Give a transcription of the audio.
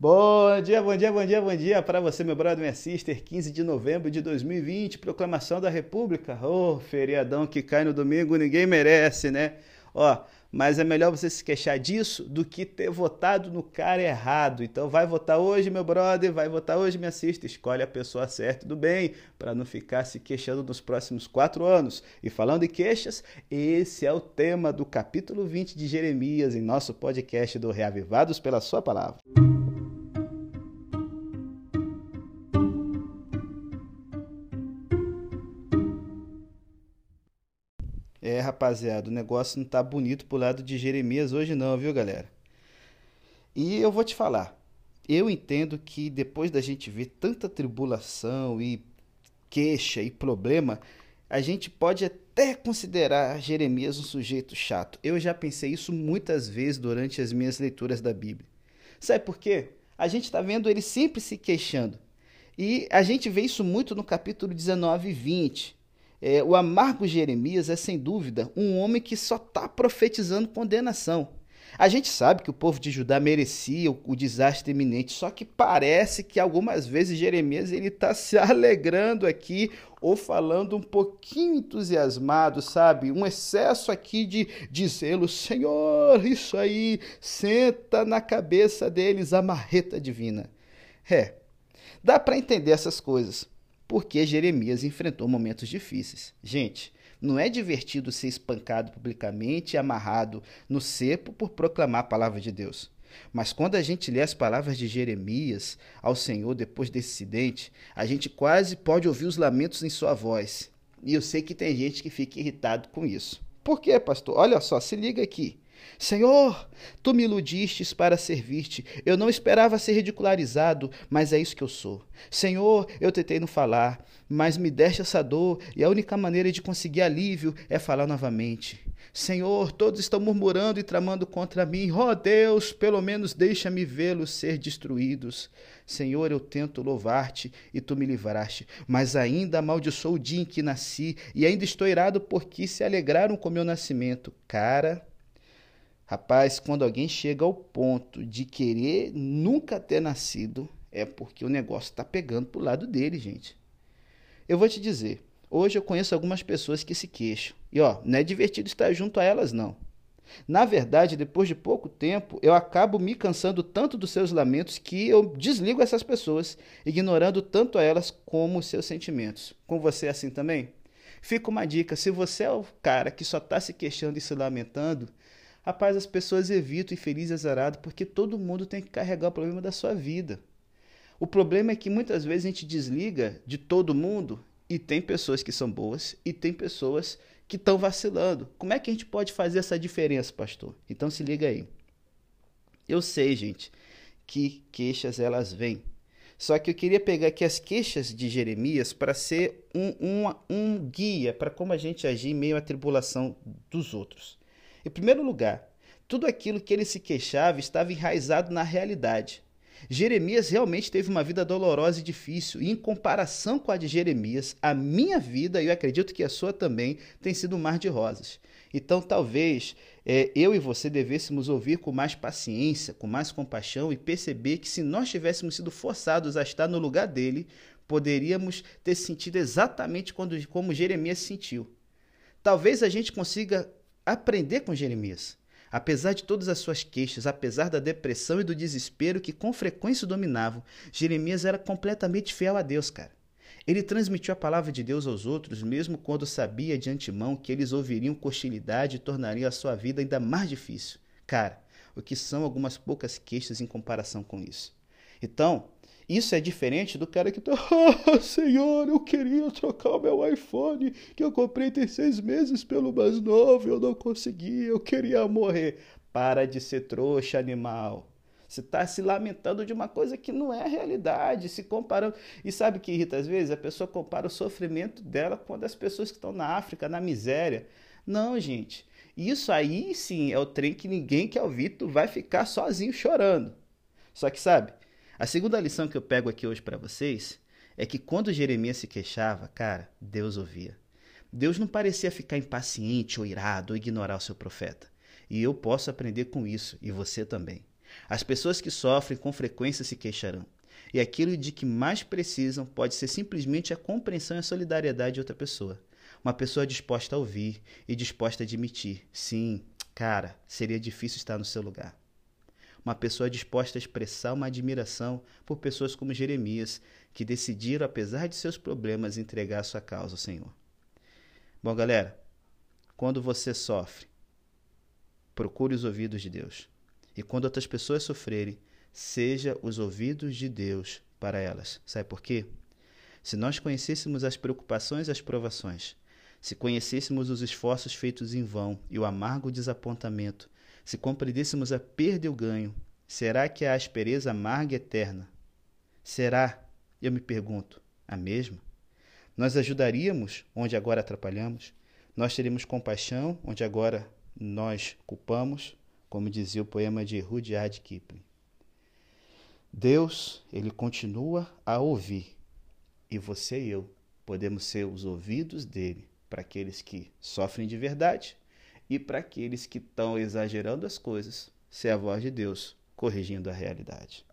Bom dia, bom dia, bom dia, bom dia para você, meu brother, minha sister. 15 de novembro de 2020, proclamação da República. Ô, oh, feriadão que cai no domingo, ninguém merece, né? Ó, mas é melhor você se queixar disso do que ter votado no cara errado. Então vai votar hoje, meu brother, vai votar hoje, minha sister. Escolhe a pessoa certa do bem, para não ficar se queixando nos próximos quatro anos. E falando em queixas, esse é o tema do capítulo 20 de Jeremias em nosso podcast do Reavivados pela Sua Palavra. É, rapaziada, o negócio não tá bonito pro lado de Jeremias hoje não, viu, galera? E eu vou te falar, eu entendo que depois da gente ver tanta tribulação e queixa e problema, a gente pode até considerar Jeremias um sujeito chato. Eu já pensei isso muitas vezes durante as minhas leituras da Bíblia. Sabe por quê? A gente está vendo ele sempre se queixando. E a gente vê isso muito no capítulo 19 e 20. É, o amargo Jeremias é, sem dúvida, um homem que só está profetizando condenação. A gente sabe que o povo de Judá merecia o, o desastre iminente, só que parece que algumas vezes Jeremias ele está se alegrando aqui ou falando um pouquinho entusiasmado, sabe? Um excesso aqui de, zelo. Senhor, isso aí, senta na cabeça deles a marreta divina. É, dá para entender essas coisas porque Jeremias enfrentou momentos difíceis. Gente, não é divertido ser espancado publicamente e amarrado no cepo por proclamar a palavra de Deus. Mas quando a gente lê as palavras de Jeremias ao Senhor depois desse incidente, a gente quase pode ouvir os lamentos em sua voz. E eu sei que tem gente que fica irritado com isso. Por quê, pastor? Olha só, se liga aqui. Senhor, tu me iludistes para servir-te. Eu não esperava ser ridicularizado, mas é isso que eu sou. Senhor, eu tentei não falar, mas me deste essa dor e a única maneira de conseguir alívio é falar novamente. Senhor, todos estão murmurando e tramando contra mim. Oh Deus, pelo menos deixa-me vê-los ser destruídos. Senhor, eu tento louvar-te e tu me livraste, mas ainda amaldiçoo o dia em que nasci e ainda estou irado porque se alegraram com meu nascimento. Cara, Rapaz, quando alguém chega ao ponto de querer nunca ter nascido, é porque o negócio está pegando pro lado dele, gente. Eu vou te dizer, hoje eu conheço algumas pessoas que se queixam. E ó, não é divertido estar junto a elas, não. Na verdade, depois de pouco tempo, eu acabo me cansando tanto dos seus lamentos que eu desligo essas pessoas, ignorando tanto a elas como os seus sentimentos. Com você é assim também? Fica uma dica: se você é o cara que só está se queixando e se lamentando, Rapaz, as pessoas evitam infeliz e azarado porque todo mundo tem que carregar o problema da sua vida. O problema é que muitas vezes a gente desliga de todo mundo e tem pessoas que são boas e tem pessoas que estão vacilando. Como é que a gente pode fazer essa diferença, pastor? Então se liga aí. Eu sei, gente, que queixas elas vêm. Só que eu queria pegar aqui as queixas de Jeremias para ser um, um, um guia para como a gente agir em meio à tribulação dos outros. Em primeiro lugar, tudo aquilo que ele se queixava estava enraizado na realidade. Jeremias realmente teve uma vida dolorosa e difícil, e em comparação com a de Jeremias, a minha vida, e eu acredito que a sua também, tem sido um mar de rosas. Então, talvez é, eu e você devêssemos ouvir com mais paciência, com mais compaixão e perceber que se nós tivéssemos sido forçados a estar no lugar dele, poderíamos ter sentido exatamente quando, como Jeremias sentiu. Talvez a gente consiga aprender com Jeremias. Apesar de todas as suas queixas, apesar da depressão e do desespero que com frequência o dominavam, Jeremias era completamente fiel a Deus, cara. Ele transmitiu a palavra de Deus aos outros, mesmo quando sabia de antemão que eles ouviriam com hostilidade e tornariam a sua vida ainda mais difícil. Cara, o que são algumas poucas queixas em comparação com isso? Então, isso é diferente do cara que tá, ah, senhor, eu queria trocar o meu iPhone que eu comprei tem seis meses pelo mais novo, eu não consegui, eu queria morrer. Para de ser trouxa, animal. Você está se lamentando de uma coisa que não é a realidade, se comparando. E sabe o que irrita às vezes? A pessoa compara o sofrimento dela com a das pessoas que estão na África, na miséria. Não, gente. Isso aí sim é o trem que ninguém quer ouvir, tu vai ficar sozinho chorando. Só que sabe, a segunda lição que eu pego aqui hoje para vocês é que quando Jeremias se queixava, cara, Deus ouvia. Deus não parecia ficar impaciente ou irado ou ignorar o seu profeta. E eu posso aprender com isso, e você também. As pessoas que sofrem com frequência se queixarão. E aquilo de que mais precisam pode ser simplesmente a compreensão e a solidariedade de outra pessoa. Uma pessoa disposta a ouvir e disposta a admitir: sim, cara, seria difícil estar no seu lugar. Uma pessoa disposta a expressar uma admiração por pessoas como Jeremias, que decidiram, apesar de seus problemas, entregar sua causa ao Senhor. Bom, galera, quando você sofre, procure os ouvidos de Deus. E quando outras pessoas sofrerem, seja os ouvidos de Deus para elas. Sabe por quê? Se nós conhecêssemos as preocupações e as provações, se conhecêssemos os esforços feitos em vão e o amargo desapontamento, se compreendêssemos a perda e o ganho, será que a aspereza amarga e eterna? Será, eu me pergunto, a mesma? Nós ajudaríamos onde agora atrapalhamos? Nós teríamos compaixão onde agora nós culpamos? Como dizia o poema de Rudyard Kipling. Deus, ele continua a ouvir, e você e eu podemos ser os ouvidos dele para aqueles que sofrem de verdade e para aqueles que estão exagerando as coisas, ser a voz de Deus corrigindo a realidade.